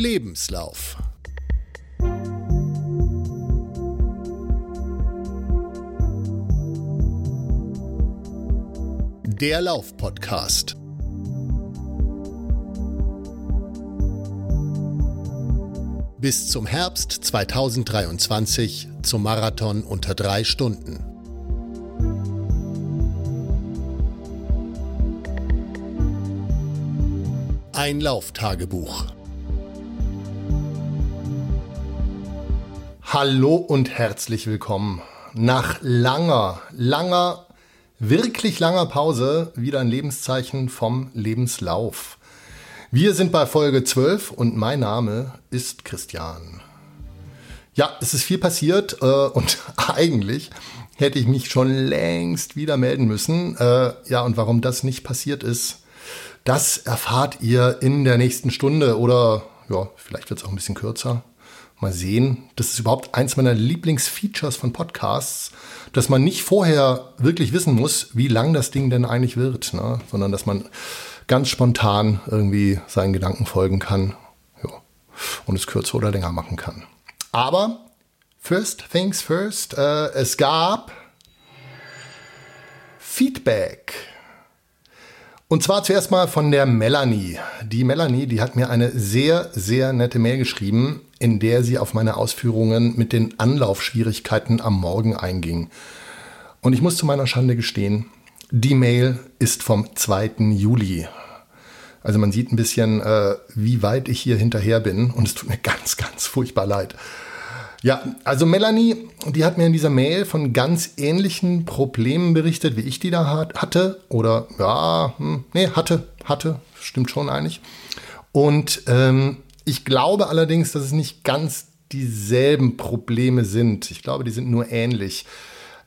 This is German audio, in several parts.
Lebenslauf. Der Lauf-Podcast. Bis zum Herbst 2023 zum Marathon unter drei Stunden. Ein Lauftagebuch. Hallo und herzlich willkommen. Nach langer, langer, wirklich langer Pause wieder ein Lebenszeichen vom Lebenslauf. Wir sind bei Folge 12 und mein Name ist Christian. Ja, es ist viel passiert äh, und eigentlich hätte ich mich schon längst wieder melden müssen. Äh, ja, und warum das nicht passiert ist, das erfahrt ihr in der nächsten Stunde oder ja, vielleicht wird es auch ein bisschen kürzer. Mal sehen. Das ist überhaupt eins meiner Lieblingsfeatures von Podcasts, dass man nicht vorher wirklich wissen muss, wie lang das Ding denn eigentlich wird, ne? sondern dass man ganz spontan irgendwie seinen Gedanken folgen kann ja, und es kürzer oder länger machen kann. Aber first things first, äh, es gab Feedback. Und zwar zuerst mal von der Melanie. Die Melanie, die hat mir eine sehr, sehr nette Mail geschrieben, in der sie auf meine Ausführungen mit den Anlaufschwierigkeiten am Morgen einging. Und ich muss zu meiner Schande gestehen, die Mail ist vom 2. Juli. Also man sieht ein bisschen, äh, wie weit ich hier hinterher bin und es tut mir ganz, ganz furchtbar leid. Ja, also Melanie, die hat mir in dieser Mail von ganz ähnlichen Problemen berichtet, wie ich die da hatte. Oder ja, hm, nee, hatte, hatte, stimmt schon eigentlich. Und ähm, ich glaube allerdings, dass es nicht ganz dieselben Probleme sind. Ich glaube, die sind nur ähnlich.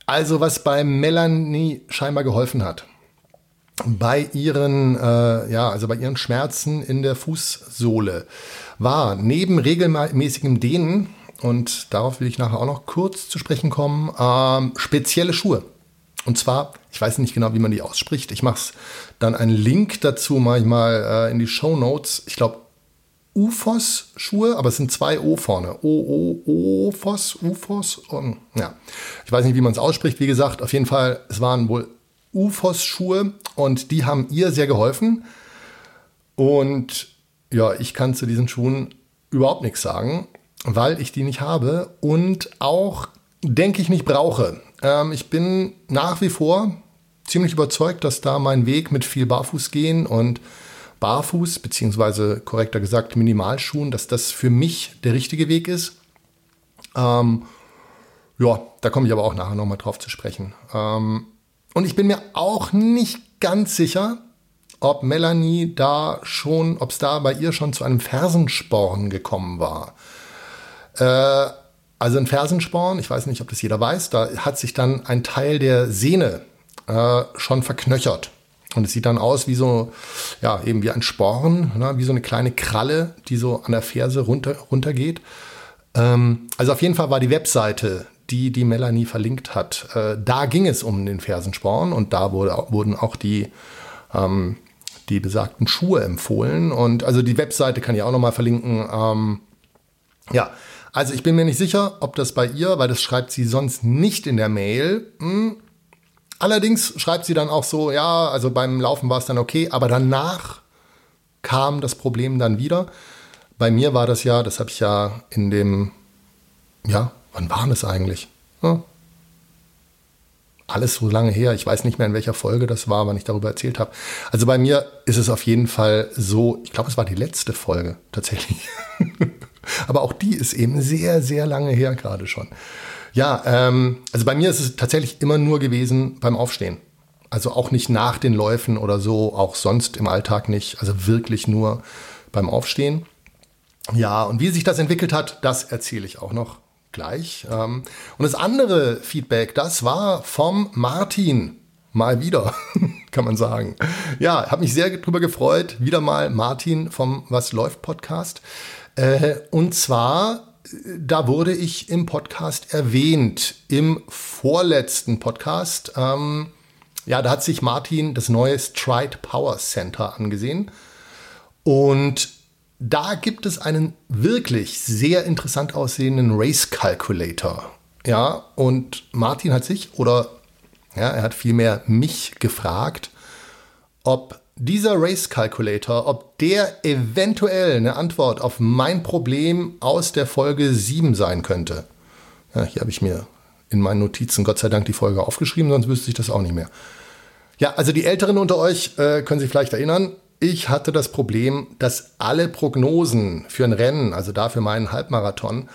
Also was bei Melanie scheinbar geholfen hat, bei ihren, äh, ja, also bei ihren Schmerzen in der Fußsohle, war neben regelmäßigem Dehnen und darauf will ich nachher auch noch kurz zu sprechen kommen, ähm, spezielle Schuhe. Und zwar, ich weiß nicht genau, wie man die ausspricht. Ich mache dann einen Link dazu manchmal äh, in die Show Notes. Ich glaube, UFOS-Schuhe, aber es sind zwei O vorne. O, O, OFOS, UFOS. Um, ja, ich weiß nicht, wie man es ausspricht. Wie gesagt, auf jeden Fall, es waren wohl UFOS-Schuhe und die haben ihr sehr geholfen. Und ja, ich kann zu diesen Schuhen überhaupt nichts sagen weil ich die nicht habe und auch, denke ich, nicht brauche. Ähm, ich bin nach wie vor ziemlich überzeugt, dass da mein Weg mit viel Barfuß gehen und Barfuß, beziehungsweise korrekter gesagt Minimalschuhen, dass das für mich der richtige Weg ist. Ähm, ja, da komme ich aber auch nachher nochmal drauf zu sprechen. Ähm, und ich bin mir auch nicht ganz sicher, ob Melanie da schon, ob es da bei ihr schon zu einem Fersensporn gekommen war. Äh, also ein Fersensporn, ich weiß nicht, ob das jeder weiß, da hat sich dann ein Teil der Sehne äh, schon verknöchert. Und es sieht dann aus wie so, ja, eben wie ein Sporn, ne, wie so eine kleine Kralle, die so an der Ferse runter, runtergeht. Ähm, also auf jeden Fall war die Webseite, die die Melanie verlinkt hat, äh, da ging es um den Fersensporn und da wurde, wurden auch die, ähm, die besagten Schuhe empfohlen. Und also die Webseite kann ich auch nochmal verlinken. Ähm, ja, also ich bin mir nicht sicher, ob das bei ihr, weil das schreibt sie sonst nicht in der Mail. Hm. Allerdings schreibt sie dann auch so, ja, also beim Laufen war es dann okay, aber danach kam das Problem dann wieder. Bei mir war das ja, das habe ich ja in dem, ja, wann war das eigentlich? Ja. Alles so lange her. Ich weiß nicht mehr, in welcher Folge das war, wann ich darüber erzählt habe. Also bei mir ist es auf jeden Fall so, ich glaube, es war die letzte Folge tatsächlich. Aber auch die ist eben sehr, sehr lange her gerade schon. Ja, ähm, also bei mir ist es tatsächlich immer nur gewesen beim Aufstehen. Also auch nicht nach den Läufen oder so, auch sonst im Alltag nicht. Also wirklich nur beim Aufstehen. Ja, und wie sich das entwickelt hat, das erzähle ich auch noch gleich. Ähm, und das andere Feedback, das war vom Martin. Mal wieder, kann man sagen. Ja, habe mich sehr darüber gefreut. Wieder mal Martin vom Was läuft Podcast. Äh, und zwar, da wurde ich im Podcast erwähnt, im vorletzten Podcast. Ähm, ja, da hat sich Martin das neue Stride Power Center angesehen. Und da gibt es einen wirklich sehr interessant aussehenden Race Calculator. Ja, und Martin hat sich oder ja, er hat vielmehr mich gefragt, ob dieser Race Calculator, ob der eventuell eine Antwort auf mein Problem aus der Folge 7 sein könnte. Ja, hier habe ich mir in meinen Notizen Gott sei Dank die Folge aufgeschrieben, sonst wüsste ich das auch nicht mehr. Ja, also die Älteren unter euch äh, können sich vielleicht erinnern, ich hatte das Problem, dass alle Prognosen für ein Rennen, also dafür meinen Halbmarathon,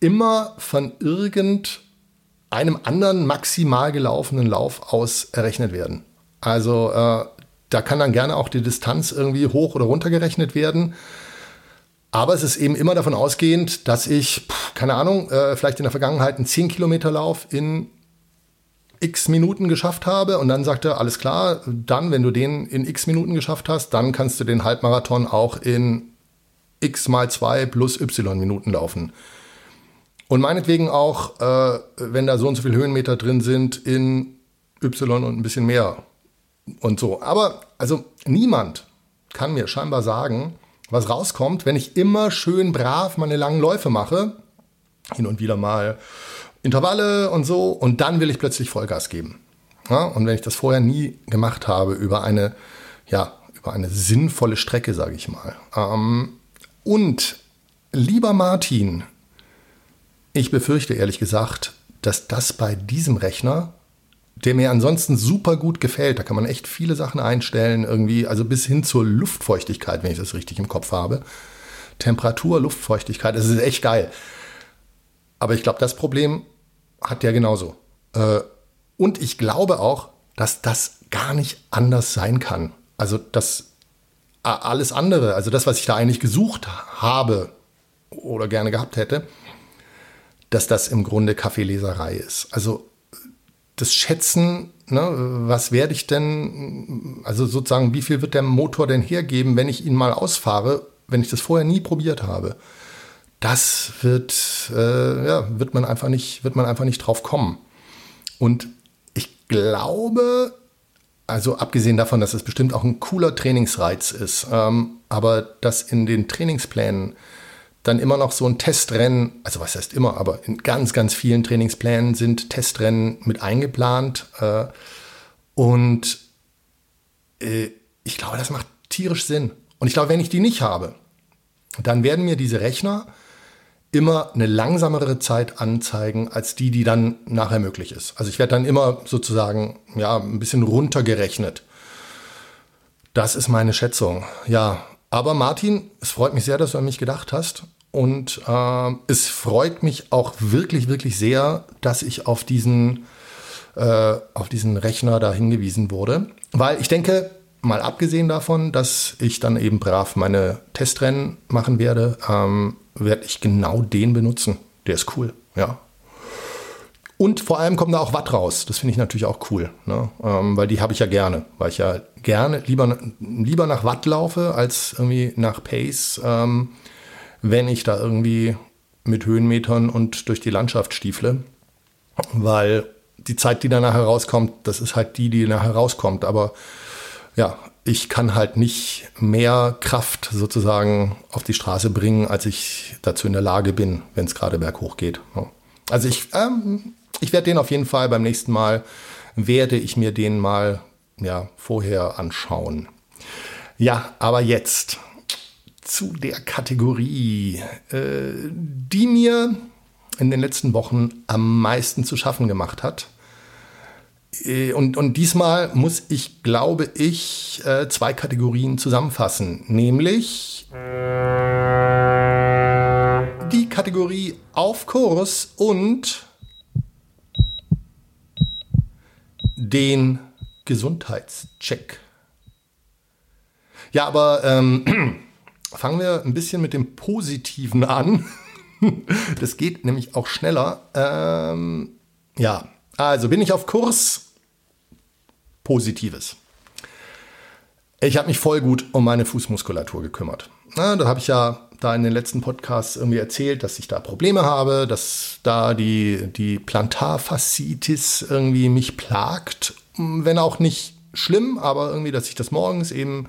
immer von irgendeinem anderen maximal gelaufenen Lauf aus errechnet werden. Also äh, da kann dann gerne auch die Distanz irgendwie hoch oder runter gerechnet werden. Aber es ist eben immer davon ausgehend, dass ich, keine Ahnung, äh, vielleicht in der Vergangenheit einen 10 Kilometer Lauf in x Minuten geschafft habe und dann sagt er, alles klar, dann, wenn du den in x Minuten geschafft hast, dann kannst du den Halbmarathon auch in x mal 2 plus y Minuten laufen. Und meinetwegen auch, äh, wenn da so und so viele Höhenmeter drin sind, in y und ein bisschen mehr und so. Aber also niemand kann mir scheinbar sagen, was rauskommt, wenn ich immer schön brav meine langen Läufe mache, hin und wieder mal Intervalle und so, und dann will ich plötzlich Vollgas geben. Ja, und wenn ich das vorher nie gemacht habe über eine, ja, über eine sinnvolle Strecke, sage ich mal. Ähm, und lieber Martin, ich befürchte ehrlich gesagt, dass das bei diesem Rechner der mir ansonsten super gut gefällt. Da kann man echt viele Sachen einstellen, irgendwie, also bis hin zur Luftfeuchtigkeit, wenn ich das richtig im Kopf habe. Temperatur, Luftfeuchtigkeit, das ist echt geil. Aber ich glaube, das Problem hat der genauso. Äh, und ich glaube auch, dass das gar nicht anders sein kann. Also das alles andere, also das, was ich da eigentlich gesucht habe oder gerne gehabt hätte, dass das im Grunde Kaffeeleserei ist. Also das Schätzen, ne, was werde ich denn, also sozusagen, wie viel wird der Motor denn hergeben, wenn ich ihn mal ausfahre, wenn ich das vorher nie probiert habe? Das wird, äh, ja, wird man einfach nicht, wird man einfach nicht drauf kommen. Und ich glaube, also abgesehen davon, dass es bestimmt auch ein cooler Trainingsreiz ist, ähm, aber dass in den Trainingsplänen dann immer noch so ein Testrennen, also was heißt immer, aber in ganz, ganz vielen Trainingsplänen sind Testrennen mit eingeplant. Äh, und äh, ich glaube, das macht tierisch Sinn. Und ich glaube, wenn ich die nicht habe, dann werden mir diese Rechner immer eine langsamere Zeit anzeigen als die, die dann nachher möglich ist. Also ich werde dann immer sozusagen ja ein bisschen runtergerechnet. Das ist meine Schätzung. Ja, aber Martin, es freut mich sehr, dass du an mich gedacht hast. Und äh, es freut mich auch wirklich, wirklich sehr, dass ich auf diesen, äh, auf diesen Rechner da hingewiesen wurde. Weil ich denke, mal abgesehen davon, dass ich dann eben brav meine Testrennen machen werde, ähm, werde ich genau den benutzen. Der ist cool, ja. Und vor allem kommt da auch Watt raus. Das finde ich natürlich auch cool, ne? ähm, weil die habe ich ja gerne, weil ich ja gerne lieber, lieber nach Watt laufe als irgendwie nach Pace, ähm, wenn ich da irgendwie mit Höhenmetern und durch die Landschaft stiefle, weil die Zeit, die danach herauskommt, das ist halt die, die nachher rauskommt. Aber ja, ich kann halt nicht mehr Kraft sozusagen auf die Straße bringen, als ich dazu in der Lage bin, wenn es gerade berghoch geht. Also ich ähm, ich werde den auf jeden Fall beim nächsten Mal, werde ich mir den mal ja, vorher anschauen. Ja, aber jetzt zu der Kategorie, äh, die mir in den letzten Wochen am meisten zu schaffen gemacht hat. Äh, und, und diesmal muss ich, glaube ich, äh, zwei Kategorien zusammenfassen, nämlich die Kategorie auf Kurs und den Gesundheitscheck. Ja, aber ähm, fangen wir ein bisschen mit dem Positiven an. das geht nämlich auch schneller. Ähm, ja, also bin ich auf Kurs. Positives. Ich habe mich voll gut um meine Fußmuskulatur gekümmert. Na, da habe ich ja da in den letzten Podcasts irgendwie erzählt, dass ich da Probleme habe, dass da die, die Plantarfaszitis irgendwie mich plagt. Wenn auch nicht schlimm, aber irgendwie, dass ich das morgens eben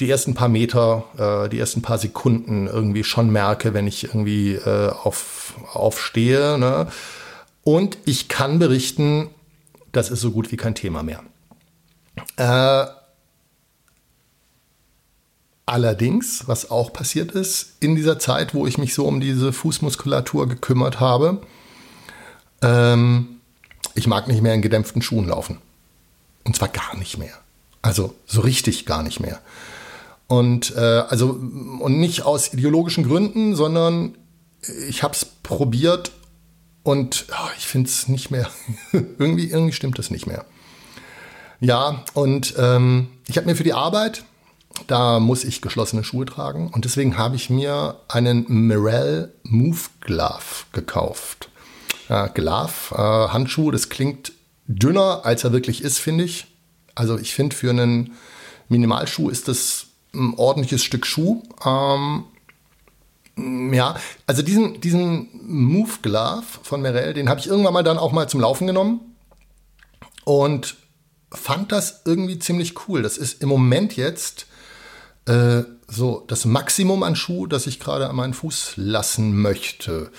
die ersten paar Meter, äh, die ersten paar Sekunden irgendwie schon merke, wenn ich irgendwie äh, auf, aufstehe. Ne? Und ich kann berichten, das ist so gut wie kein Thema mehr. Äh, allerdings, was auch passiert ist, in dieser Zeit, wo ich mich so um diese Fußmuskulatur gekümmert habe, ähm, ich mag nicht mehr in gedämpften Schuhen laufen. Und zwar gar nicht mehr. Also so richtig gar nicht mehr. Und äh, also und nicht aus ideologischen Gründen, sondern ich habe es probiert und oh, ich finde es nicht mehr. irgendwie, irgendwie stimmt es nicht mehr. Ja, und ähm, ich habe mir für die Arbeit, da muss ich geschlossene Schuhe tragen und deswegen habe ich mir einen Mirel Move Glove gekauft. Ja, Glove, äh, Handschuh, das klingt dünner, als er wirklich ist, finde ich. Also ich finde, für einen Minimalschuh ist das ein ordentliches Stück Schuh. Ähm, ja, also diesen, diesen Move Glove von Merrell, den habe ich irgendwann mal dann auch mal zum Laufen genommen und fand das irgendwie ziemlich cool. Das ist im Moment jetzt äh, so das Maximum an Schuh, das ich gerade an meinen Fuß lassen möchte.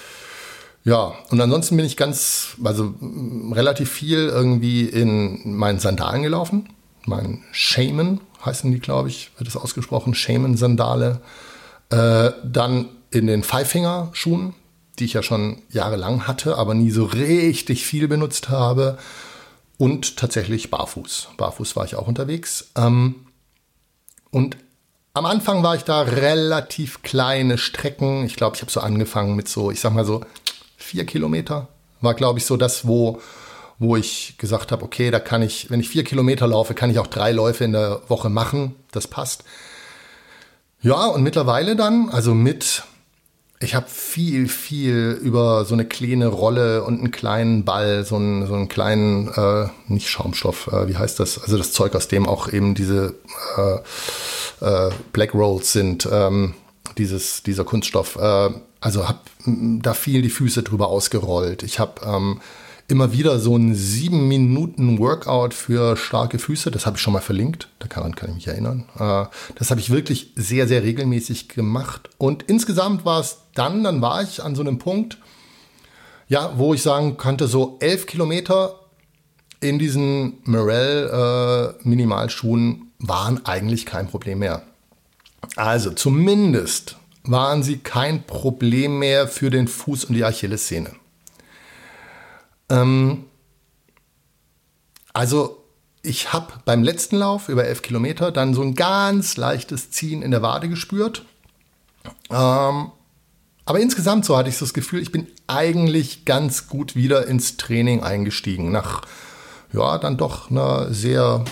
Ja, und ansonsten bin ich ganz, also relativ viel irgendwie in meinen Sandalen gelaufen. Mein Shaman heißen die, glaube ich, wird es ausgesprochen, Shaman-Sandale. Äh, dann in den Five-Finger-Schuhen, die ich ja schon jahrelang hatte, aber nie so richtig viel benutzt habe. Und tatsächlich barfuß. Barfuß war ich auch unterwegs. Ähm, und am Anfang war ich da relativ kleine Strecken. Ich glaube, ich habe so angefangen mit so, ich sag mal so vier Kilometer war, glaube ich, so das, wo, wo ich gesagt habe, okay, da kann ich, wenn ich vier Kilometer laufe, kann ich auch drei Läufe in der Woche machen. Das passt. Ja, und mittlerweile dann, also mit, ich habe viel, viel über so eine kleine Rolle und einen kleinen Ball, so einen, so einen kleinen, äh, nicht Schaumstoff, äh, wie heißt das? Also das Zeug, aus dem auch eben diese äh, äh Black Rolls sind, ähm, dieses, dieser Kunststoff. Äh, also habe da viel die Füße drüber ausgerollt. Ich habe ähm, immer wieder so ein sieben Minuten Workout für starke Füße. Das habe ich schon mal verlinkt. Daran kann ich mich erinnern. Äh, das habe ich wirklich sehr, sehr regelmäßig gemacht. Und insgesamt war es dann, dann war ich an so einem Punkt, ja, wo ich sagen könnte, so elf Kilometer in diesen Morel äh, Minimalschuhen waren eigentlich kein Problem mehr. Also zumindest waren sie kein Problem mehr für den Fuß und die Achillessehne. Ähm, also ich habe beim letzten Lauf über elf Kilometer dann so ein ganz leichtes Ziehen in der Wade gespürt. Ähm, aber insgesamt so hatte ich so das Gefühl, ich bin eigentlich ganz gut wieder ins Training eingestiegen. Nach, ja, dann doch einer sehr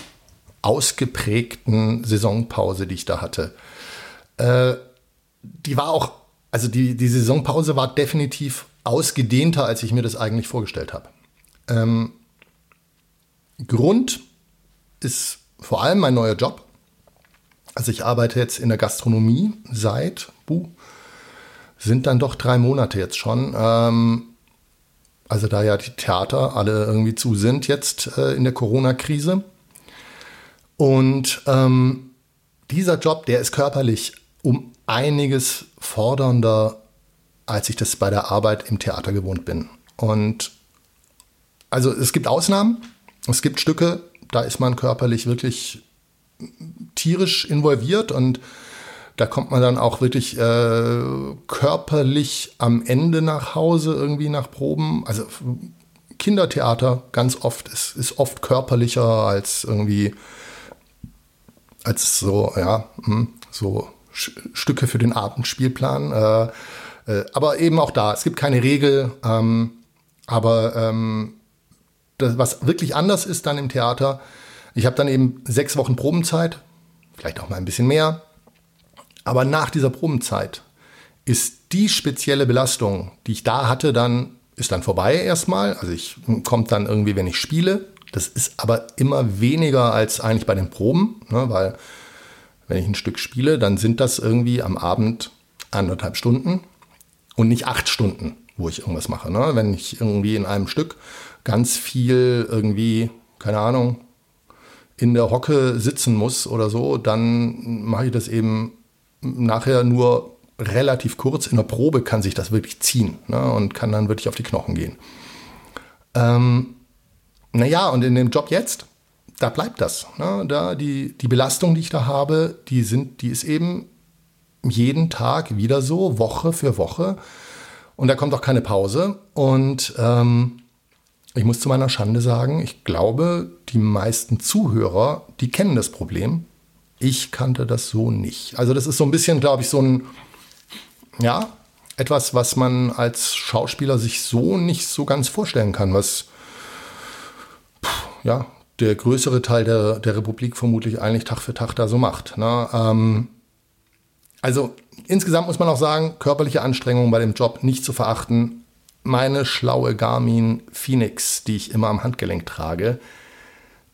ausgeprägten Saisonpause, die ich da hatte. Äh, die war auch, also die, die Saisonpause war definitiv ausgedehnter, als ich mir das eigentlich vorgestellt habe. Ähm, Grund ist vor allem mein neuer Job. Also ich arbeite jetzt in der Gastronomie seit, buh, sind dann doch drei Monate jetzt schon. Ähm, also da ja die Theater alle irgendwie zu sind jetzt äh, in der Corona-Krise. Und ähm, dieser Job, der ist körperlich um einiges fordernder, als ich das bei der Arbeit im Theater gewohnt bin. Und also es gibt Ausnahmen, es gibt Stücke, da ist man körperlich wirklich tierisch involviert und da kommt man dann auch wirklich äh, körperlich am Ende nach Hause, irgendwie nach Proben. Also Kindertheater ganz oft ist, ist oft körperlicher als irgendwie, als so, ja, hm, so Stücke für den Abendspielplan. Äh, äh, aber eben auch da, es gibt keine Regel. Ähm, aber ähm, das, was wirklich anders ist dann im Theater, ich habe dann eben sechs Wochen Probenzeit, vielleicht auch mal ein bisschen mehr. Aber nach dieser Probenzeit ist die spezielle Belastung, die ich da hatte, dann ist dann vorbei erstmal. Also ich kommt dann irgendwie, wenn ich spiele. Das ist aber immer weniger als eigentlich bei den Proben, ne, weil wenn ich ein Stück spiele, dann sind das irgendwie am Abend anderthalb Stunden und nicht acht Stunden, wo ich irgendwas mache. Ne? Wenn ich irgendwie in einem Stück ganz viel irgendwie, keine Ahnung, in der Hocke sitzen muss oder so, dann mache ich das eben nachher nur relativ kurz. In der Probe kann sich das wirklich ziehen ne, und kann dann wirklich auf die Knochen gehen. Ähm, naja, und in dem Job jetzt, da bleibt das. Ne? Da die, die Belastung, die ich da habe, die, sind, die ist eben jeden Tag wieder so, Woche für Woche. Und da kommt auch keine Pause. Und ähm, ich muss zu meiner Schande sagen, ich glaube, die meisten Zuhörer, die kennen das Problem. Ich kannte das so nicht. Also das ist so ein bisschen, glaube ich, so ein, ja, etwas, was man als Schauspieler sich so nicht so ganz vorstellen kann, was ja, der größere Teil der, der Republik vermutlich eigentlich Tag für Tag da so macht. Ne? Ähm, also insgesamt muss man auch sagen, körperliche Anstrengungen bei dem Job nicht zu verachten. Meine schlaue Garmin Phoenix, die ich immer am Handgelenk trage,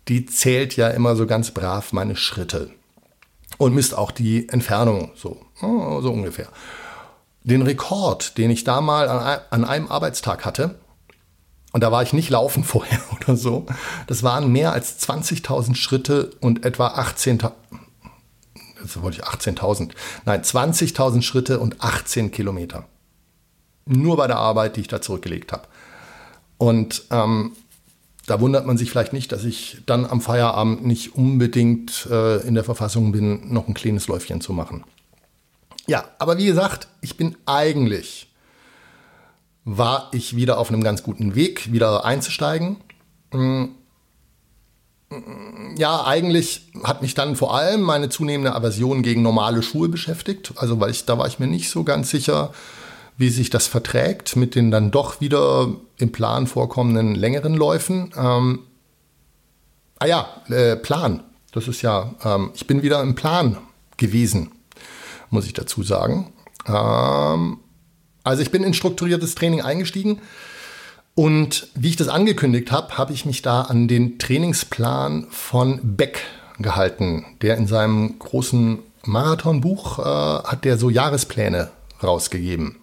die zählt ja immer so ganz brav meine Schritte und misst auch die Entfernung so, so ungefähr. Den Rekord, den ich da mal an einem Arbeitstag hatte, und da war ich nicht laufen vorher oder so. Das waren mehr als 20.000 Schritte und etwa 18.000. Das wollte ich 18.000. Nein, 20.000 Schritte und 18 Kilometer. Nur bei der Arbeit, die ich da zurückgelegt habe. Und ähm, da wundert man sich vielleicht nicht, dass ich dann am Feierabend nicht unbedingt äh, in der Verfassung bin, noch ein kleines Läufchen zu machen. Ja, aber wie gesagt, ich bin eigentlich war ich wieder auf einem ganz guten Weg, wieder einzusteigen. Mm, ja, eigentlich hat mich dann vor allem meine zunehmende Aversion gegen normale Schuhe beschäftigt. Also, weil ich, da war ich mir nicht so ganz sicher, wie sich das verträgt mit den dann doch wieder im Plan vorkommenden längeren Läufen. Ähm, ah ja, äh, Plan. Das ist ja, ähm, ich bin wieder im Plan gewesen, muss ich dazu sagen. Ähm, also ich bin in strukturiertes Training eingestiegen und wie ich das angekündigt habe, habe ich mich da an den Trainingsplan von Beck gehalten, der in seinem großen Marathonbuch äh, hat der so Jahrespläne rausgegeben.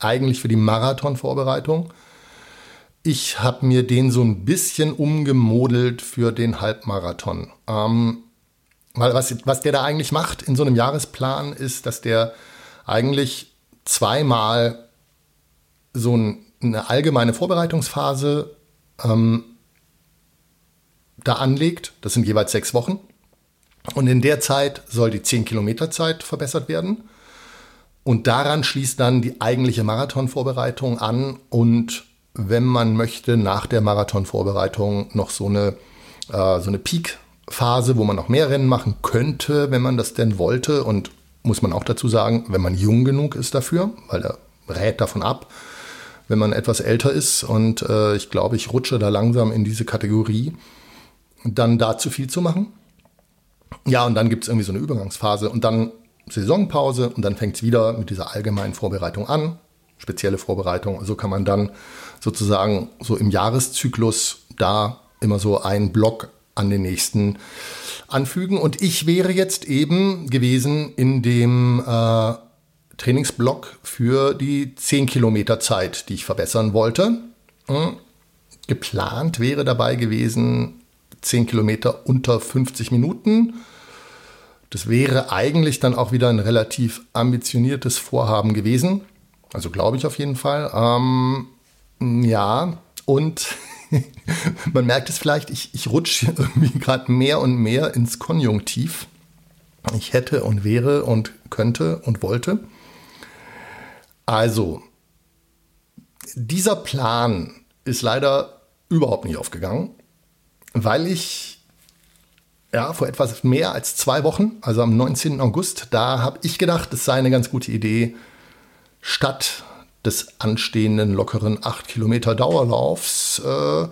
Eigentlich für die Marathonvorbereitung. Ich habe mir den so ein bisschen umgemodelt für den Halbmarathon. Ähm, weil was, was der da eigentlich macht in so einem Jahresplan ist, dass der eigentlich zweimal so ein, eine allgemeine Vorbereitungsphase ähm, da anlegt. Das sind jeweils sechs Wochen. Und in der Zeit soll die 10 Kilometer Zeit verbessert werden. Und daran schließt dann die eigentliche Marathonvorbereitung an. Und wenn man möchte, nach der Marathonvorbereitung noch so eine, äh, so eine Peak-Phase, wo man noch mehr Rennen machen könnte, wenn man das denn wollte. Und muss man auch dazu sagen, wenn man jung genug ist dafür, weil er rät davon ab, wenn man etwas älter ist. Und äh, ich glaube, ich rutsche da langsam in diese Kategorie, dann da zu viel zu machen. Ja, und dann gibt es irgendwie so eine Übergangsphase und dann Saisonpause und dann fängt es wieder mit dieser allgemeinen Vorbereitung an, spezielle Vorbereitung. So kann man dann sozusagen so im Jahreszyklus da immer so einen Block an den nächsten anfügen. Und ich wäre jetzt eben gewesen in dem äh, Trainingsblock für die 10 Kilometer Zeit, die ich verbessern wollte. Hm. Geplant wäre dabei gewesen 10 Kilometer unter 50 Minuten. Das wäre eigentlich dann auch wieder ein relativ ambitioniertes Vorhaben gewesen. Also glaube ich auf jeden Fall. Ähm, ja, und man merkt es vielleicht, ich, ich rutsche irgendwie gerade mehr und mehr ins Konjunktiv. Ich hätte und wäre und könnte und wollte. Also, dieser Plan ist leider überhaupt nicht aufgegangen, weil ich ja, vor etwas mehr als zwei Wochen, also am 19. August, da habe ich gedacht, es sei eine ganz gute Idee, statt des anstehenden lockeren 8 Kilometer Dauerlaufs äh,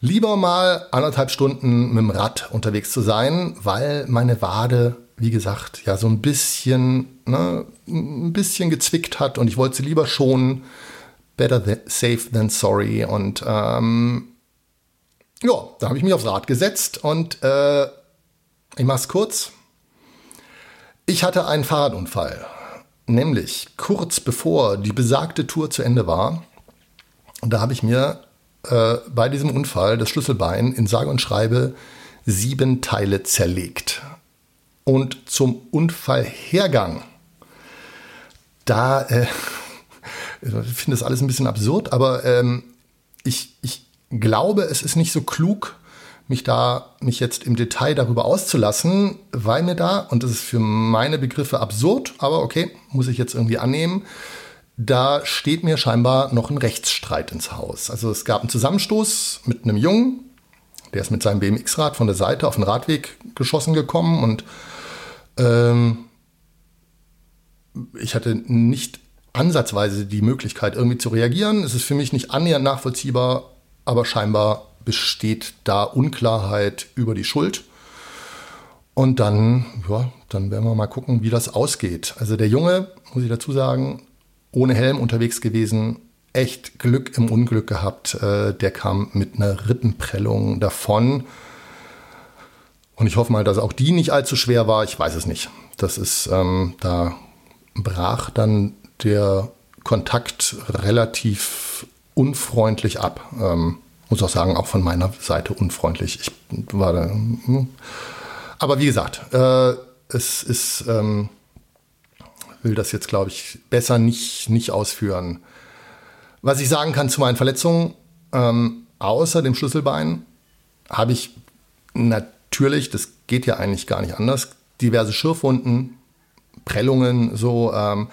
lieber mal anderthalb Stunden mit dem Rad unterwegs zu sein, weil meine Wade wie gesagt, ja, so ein bisschen, ne, ein bisschen gezwickt hat und ich wollte sie lieber schonen. Better th safe than sorry. Und ähm, ja, da habe ich mich aufs Rad gesetzt und äh, ich mache es kurz. Ich hatte einen Fahrradunfall. Nämlich kurz bevor die besagte Tour zu Ende war. Da habe ich mir äh, bei diesem Unfall das Schlüsselbein in sage und schreibe sieben Teile zerlegt. Und zum Unfallhergang, da, äh, ich finde das alles ein bisschen absurd, aber ähm, ich, ich glaube, es ist nicht so klug, mich da, mich jetzt im Detail darüber auszulassen, weil mir da, und das ist für meine Begriffe absurd, aber okay, muss ich jetzt irgendwie annehmen, da steht mir scheinbar noch ein Rechtsstreit ins Haus. Also es gab einen Zusammenstoß mit einem Jungen, der ist mit seinem BMX-Rad von der Seite auf den Radweg geschossen gekommen und ähm, ich hatte nicht ansatzweise die Möglichkeit, irgendwie zu reagieren. Es ist für mich nicht annähernd nachvollziehbar, aber scheinbar besteht da Unklarheit über die Schuld. Und dann, ja, dann werden wir mal gucken, wie das ausgeht. Also der Junge, muss ich dazu sagen, ohne Helm unterwegs gewesen, echt Glück im Unglück gehabt. Äh, der kam mit einer Rippenprellung davon. Und ich hoffe mal, dass auch die nicht allzu schwer war. Ich weiß es nicht. Das ist, ähm, da brach dann der Kontakt relativ unfreundlich ab. Ähm, muss auch sagen, auch von meiner Seite unfreundlich. Ich war da. Hm. Aber wie gesagt, äh, es ist, ähm, will das jetzt, glaube ich, besser nicht, nicht ausführen. Was ich sagen kann zu meinen Verletzungen, ähm, außer dem Schlüsselbein, habe ich natürlich, das geht ja eigentlich gar nicht anders, diverse Schürfwunden, Prellungen, so. Ähm,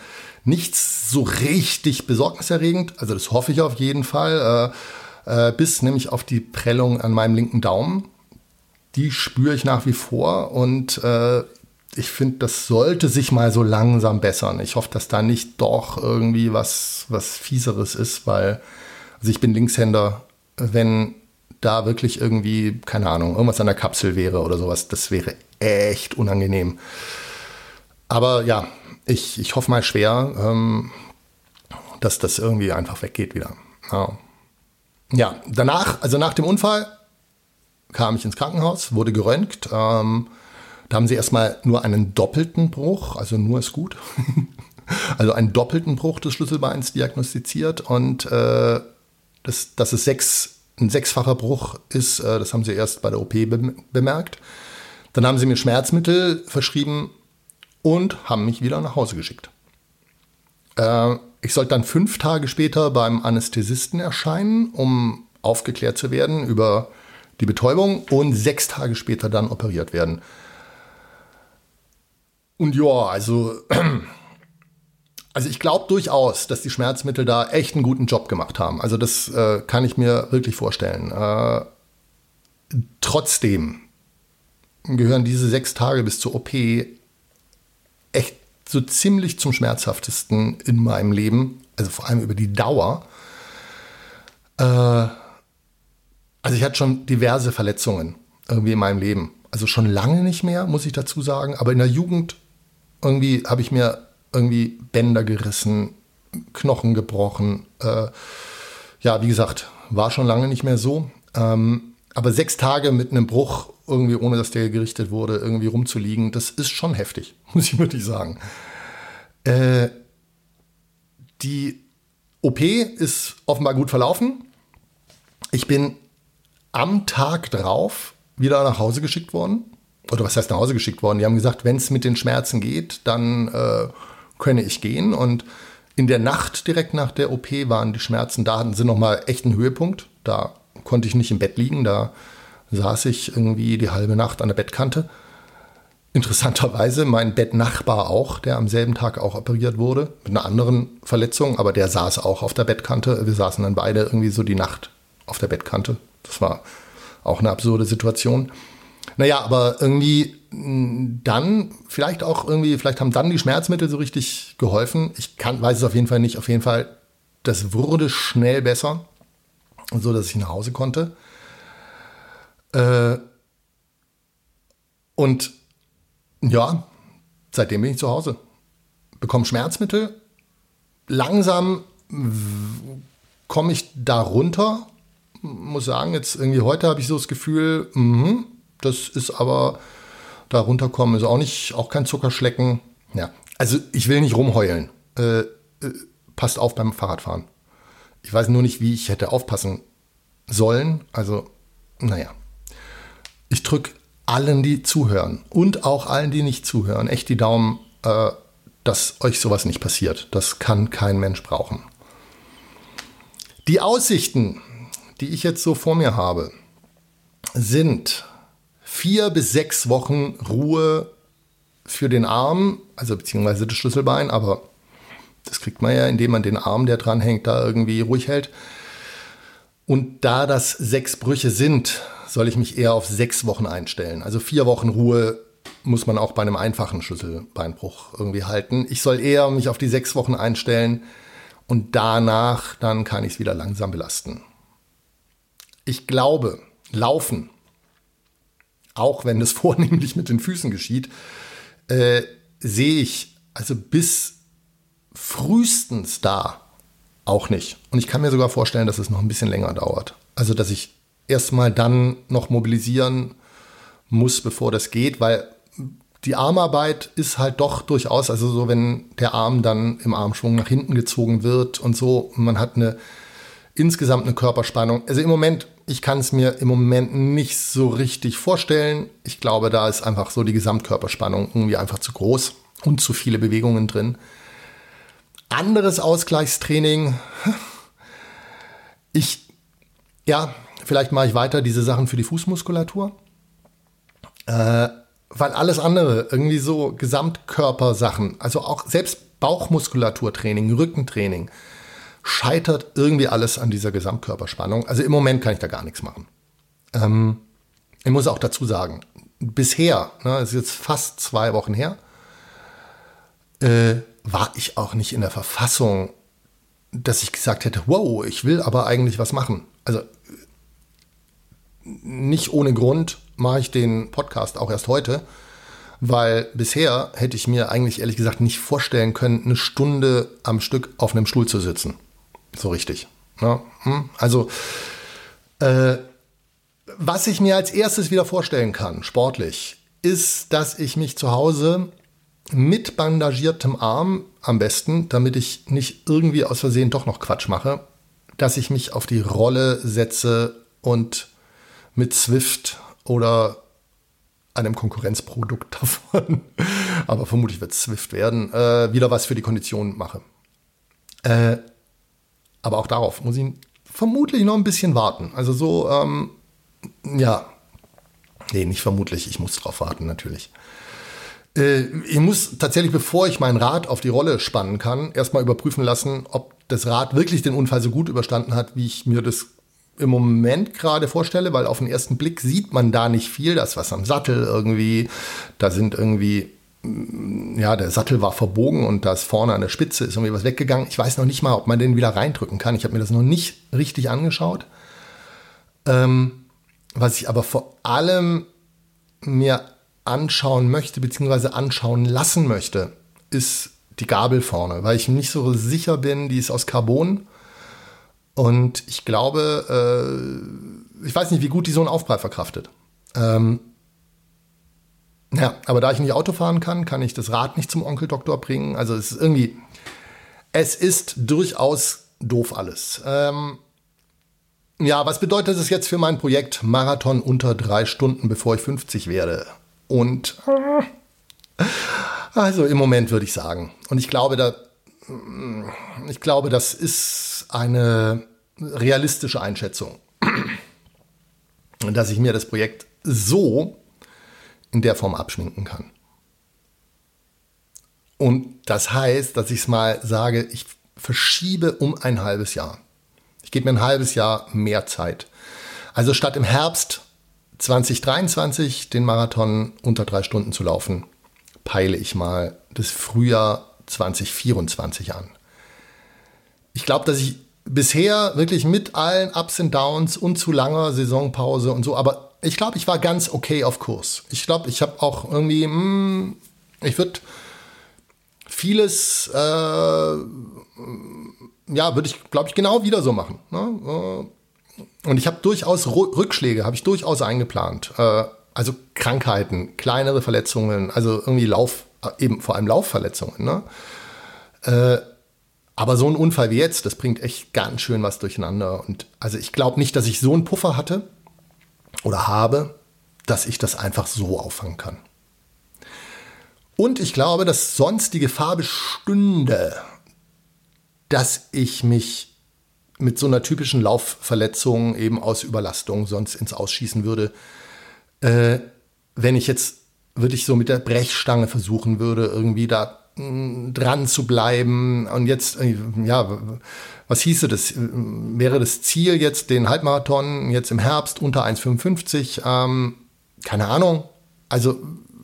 nichts so richtig besorgniserregend, also das hoffe ich auf jeden Fall. Äh, äh, bis nämlich auf die Prellung an meinem linken Daumen. Die spüre ich nach wie vor und äh, ich finde, das sollte sich mal so langsam bessern. Ich hoffe, dass da nicht doch irgendwie was, was Fieseres ist, weil also ich bin Linkshänder. Wenn da wirklich irgendwie, keine Ahnung, irgendwas an der Kapsel wäre oder sowas, das wäre echt unangenehm. Aber ja, ich, ich hoffe mal schwer, ähm, dass das irgendwie einfach weggeht wieder. Ja. Ja, danach, also nach dem Unfall, kam ich ins Krankenhaus, wurde geröntgt. Ähm, da haben sie erstmal nur einen doppelten Bruch, also nur ist gut. also einen doppelten Bruch des Schlüsselbeins diagnostiziert und äh, das, dass es sechs, ein sechsfacher Bruch ist, äh, das haben sie erst bei der OP be bemerkt. Dann haben sie mir Schmerzmittel verschrieben und haben mich wieder nach Hause geschickt. Äh, ich sollte dann fünf Tage später beim Anästhesisten erscheinen, um aufgeklärt zu werden über die Betäubung und sechs Tage später dann operiert werden. Und ja, also, also ich glaube durchaus, dass die Schmerzmittel da echt einen guten Job gemacht haben. Also das äh, kann ich mir wirklich vorstellen. Äh, trotzdem gehören diese sechs Tage bis zur OP echt so ziemlich zum schmerzhaftesten in meinem Leben, also vor allem über die Dauer. Äh, also ich hatte schon diverse Verletzungen irgendwie in meinem Leben. Also schon lange nicht mehr, muss ich dazu sagen. Aber in der Jugend irgendwie habe ich mir irgendwie Bänder gerissen, Knochen gebrochen. Äh, ja, wie gesagt, war schon lange nicht mehr so. Ähm, aber sechs Tage mit einem Bruch irgendwie ohne dass der gerichtet wurde, irgendwie rumzuliegen, das ist schon heftig, muss ich wirklich sagen. Äh, die OP ist offenbar gut verlaufen. Ich bin am Tag drauf wieder nach Hause geschickt worden. Oder was heißt nach Hause geschickt worden? Die haben gesagt, wenn es mit den Schmerzen geht, dann äh, könne ich gehen. Und in der Nacht direkt nach der OP waren die Schmerzen da, sie nochmal echt einen Höhepunkt. Da konnte ich nicht im Bett liegen, da saß ich irgendwie die halbe Nacht an der Bettkante. Interessanterweise mein Bettnachbar auch, der am selben Tag auch operiert wurde, mit einer anderen Verletzung, aber der saß auch auf der Bettkante. Wir saßen dann beide irgendwie so die Nacht auf der Bettkante. Das war auch eine absurde Situation. Naja, aber irgendwie mm, dann, vielleicht auch irgendwie, vielleicht haben dann die Schmerzmittel so richtig geholfen. Ich kann, weiß es auf jeden Fall nicht. Auf jeden Fall, das wurde schnell besser, so dass ich nach Hause konnte. Äh, und ja, seitdem bin ich zu Hause. Bekomme Schmerzmittel. Langsam komme ich da runter. Muss sagen, jetzt irgendwie heute habe ich so das Gefühl, mh, das ist aber, da runterkommen ist auch nicht, auch kein Zuckerschlecken. Ja, also ich will nicht rumheulen. Äh, äh, passt auf beim Fahrradfahren. Ich weiß nur nicht, wie ich hätte aufpassen sollen. Also, naja, ich drücke allen, die zuhören und auch allen, die nicht zuhören, echt die Daumen, äh, dass euch sowas nicht passiert. Das kann kein Mensch brauchen. Die Aussichten, die ich jetzt so vor mir habe, sind vier bis sechs Wochen Ruhe für den Arm, also beziehungsweise das Schlüsselbein, aber das kriegt man ja, indem man den Arm, der dran hängt, da irgendwie ruhig hält. Und da das sechs Brüche sind, soll ich mich eher auf sechs Wochen einstellen. Also vier Wochen Ruhe muss man auch bei einem einfachen Schlüsselbeinbruch irgendwie halten. Ich soll eher mich auf die sechs Wochen einstellen und danach dann kann ich es wieder langsam belasten. Ich glaube, Laufen, auch wenn es vornehmlich mit den Füßen geschieht, äh, sehe ich also bis frühestens da auch nicht. Und ich kann mir sogar vorstellen, dass es noch ein bisschen länger dauert. Also, dass ich erstmal dann noch mobilisieren muss, bevor das geht, weil die Armarbeit ist halt doch durchaus, also so, wenn der Arm dann im Armschwung nach hinten gezogen wird und so, man hat eine insgesamt eine Körperspannung. Also im Moment, ich kann es mir im Moment nicht so richtig vorstellen. Ich glaube, da ist einfach so die Gesamtkörperspannung irgendwie einfach zu groß und zu viele Bewegungen drin. Anderes Ausgleichstraining. Ich, ja, vielleicht mache ich weiter diese Sachen für die Fußmuskulatur. Äh, weil alles andere, irgendwie so Gesamtkörpersachen, also auch selbst Bauchmuskulaturtraining, Rückentraining, scheitert irgendwie alles an dieser Gesamtkörperspannung. Also im Moment kann ich da gar nichts machen. Ähm, ich muss auch dazu sagen, bisher, ne, ist jetzt fast zwei Wochen her, äh, war ich auch nicht in der Verfassung, dass ich gesagt hätte, wow, ich will aber eigentlich was machen. Also nicht ohne Grund mache ich den Podcast auch erst heute, weil bisher hätte ich mir eigentlich ehrlich gesagt nicht vorstellen können, eine Stunde am Stück auf einem Stuhl zu sitzen. So richtig. Ja, hm? Also, äh, was ich mir als erstes wieder vorstellen kann, sportlich, ist, dass ich mich zu Hause mit bandagiertem Arm am besten, damit ich nicht irgendwie aus Versehen doch noch Quatsch mache, dass ich mich auf die Rolle setze und mit Swift oder einem Konkurrenzprodukt davon, aber vermutlich wird Swift werden, äh, wieder was für die Kondition mache. Äh, aber auch darauf muss ich vermutlich noch ein bisschen warten. Also so, ähm, ja, nee, nicht vermutlich, ich muss drauf warten natürlich. Äh, ich muss tatsächlich, bevor ich mein Rad auf die Rolle spannen kann, erstmal überprüfen lassen, ob das Rad wirklich den Unfall so gut überstanden hat, wie ich mir das im Moment gerade vorstelle, weil auf den ersten Blick sieht man da nicht viel. Da ist was am Sattel irgendwie. Da sind irgendwie, ja, der Sattel war verbogen und da ist vorne an der Spitze ist irgendwie was weggegangen. Ich weiß noch nicht mal, ob man den wieder reindrücken kann. Ich habe mir das noch nicht richtig angeschaut. Ähm, was ich aber vor allem mir anschauen möchte, beziehungsweise anschauen lassen möchte, ist die Gabel vorne, weil ich nicht so sicher bin, die ist aus Carbon. Und ich glaube, äh, ich weiß nicht, wie gut die so einen Aufprall verkraftet. Ähm, ja, aber da ich nicht Auto fahren kann, kann ich das Rad nicht zum Onkeldoktor bringen. Also es ist irgendwie, es ist durchaus doof alles. Ähm, ja, was bedeutet es jetzt für mein Projekt Marathon unter drei Stunden, bevor ich 50 werde? Und also im Moment würde ich sagen. Und ich glaube, da, ich glaube, das ist eine realistische Einschätzung, dass ich mir das Projekt so in der Form abschminken kann. Und das heißt, dass ich es mal sage, ich verschiebe um ein halbes Jahr. Ich gebe mir ein halbes Jahr mehr Zeit. Also statt im Herbst 2023 den Marathon unter drei Stunden zu laufen, peile ich mal das Frühjahr 2024 an. Ich glaube, dass ich bisher wirklich mit allen Ups und Downs und zu langer Saisonpause und so, aber ich glaube, ich war ganz okay auf Kurs. Ich glaube, ich habe auch irgendwie, mh, hm, ich würde vieles, äh, ja, würde ich, glaube ich, genau wieder so machen. Ne? Und ich habe durchaus Rückschläge, habe ich durchaus eingeplant. Äh, also Krankheiten, kleinere Verletzungen, also irgendwie Lauf, äh, eben vor allem Laufverletzungen. Ne? Äh, aber so ein Unfall wie jetzt, das bringt echt ganz schön was durcheinander. Und also ich glaube nicht, dass ich so einen Puffer hatte oder habe. dass ich das einfach so auffangen kann. Und ich glaube, dass sonst die Gefahr bestünde, dass ich mich mit so einer typischen Laufverletzung eben aus Überlastung sonst ins Ausschießen würde. Äh, wenn ich jetzt wirklich so mit der Brechstange versuchen würde, irgendwie da dran zu bleiben. Und jetzt, äh, ja, was hieße das? Wäre das Ziel jetzt den Halbmarathon jetzt im Herbst unter 1,55? Ähm, keine Ahnung. Also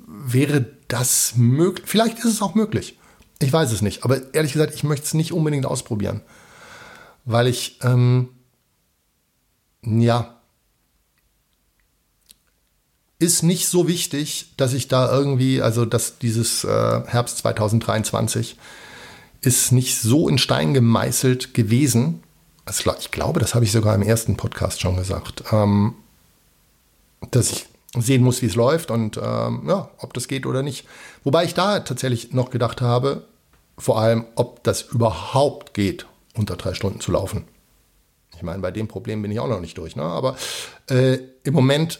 wäre das möglich? Vielleicht ist es auch möglich. Ich weiß es nicht. Aber ehrlich gesagt, ich möchte es nicht unbedingt ausprobieren. Weil ich, ähm, ja, ist nicht so wichtig, dass ich da irgendwie, also dass dieses äh, Herbst 2023 ist nicht so in Stein gemeißelt gewesen. Also ich glaube, das habe ich sogar im ersten Podcast schon gesagt, ähm, dass ich sehen muss, wie es läuft und ähm, ja, ob das geht oder nicht. Wobei ich da tatsächlich noch gedacht habe, vor allem, ob das überhaupt geht, unter drei Stunden zu laufen. Ich meine, bei dem Problem bin ich auch noch nicht durch. Ne? Aber äh, im Moment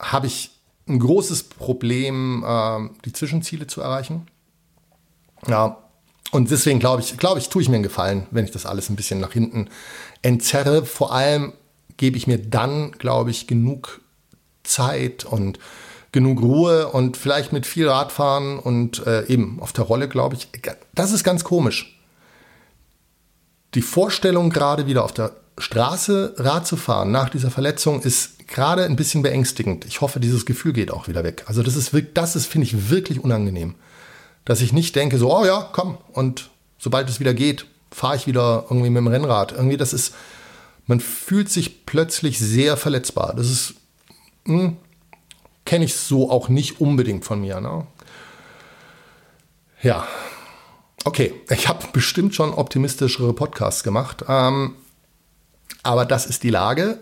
habe ich ein großes Problem, äh, die Zwischenziele zu erreichen. Ja, und deswegen glaube ich, glaube ich, tue ich mir einen Gefallen, wenn ich das alles ein bisschen nach hinten entzerre. Vor allem gebe ich mir dann, glaube ich, genug Zeit und genug Ruhe und vielleicht mit viel Radfahren und äh, eben auf der Rolle, glaube ich. Das ist ganz komisch. Die Vorstellung, gerade wieder auf der Straße Rad zu fahren nach dieser Verletzung, ist gerade ein bisschen beängstigend. Ich hoffe, dieses Gefühl geht auch wieder weg. Also das ist, das ist, finde ich, wirklich unangenehm. Dass ich nicht denke, so, oh ja, komm, und sobald es wieder geht, fahre ich wieder irgendwie mit dem Rennrad. Irgendwie, das ist, man fühlt sich plötzlich sehr verletzbar. Das ist, hm, kenne ich so auch nicht unbedingt von mir. Ne? Ja, okay, ich habe bestimmt schon optimistischere Podcasts gemacht, ähm, aber das ist die Lage,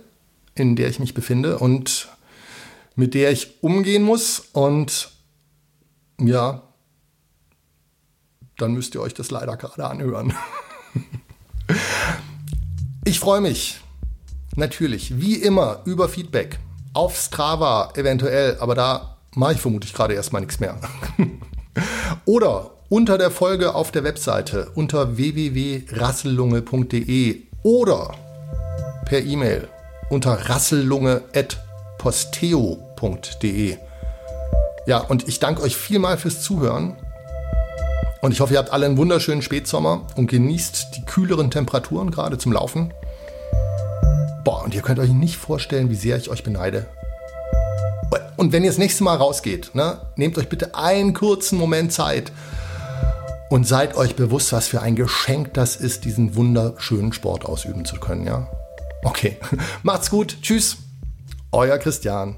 in der ich mich befinde und mit der ich umgehen muss und ja, dann müsst ihr euch das leider gerade anhören. ich freue mich natürlich wie immer über Feedback auf Strava eventuell, aber da mache ich vermutlich gerade erstmal nichts mehr. Oder unter der Folge auf der Webseite unter www.rassellunge.de oder per E-Mail unter rassellunge.posteo.de. Ja, und ich danke euch vielmal fürs Zuhören. Und ich hoffe, ihr habt alle einen wunderschönen Spätsommer und genießt die kühleren Temperaturen gerade zum Laufen. Boah, und ihr könnt euch nicht vorstellen, wie sehr ich euch beneide. Und wenn ihr das nächste Mal rausgeht, ne, nehmt euch bitte einen kurzen Moment Zeit und seid euch bewusst, was für ein Geschenk das ist, diesen wunderschönen Sport ausüben zu können. Ja? Okay, macht's gut. Tschüss. Euer Christian.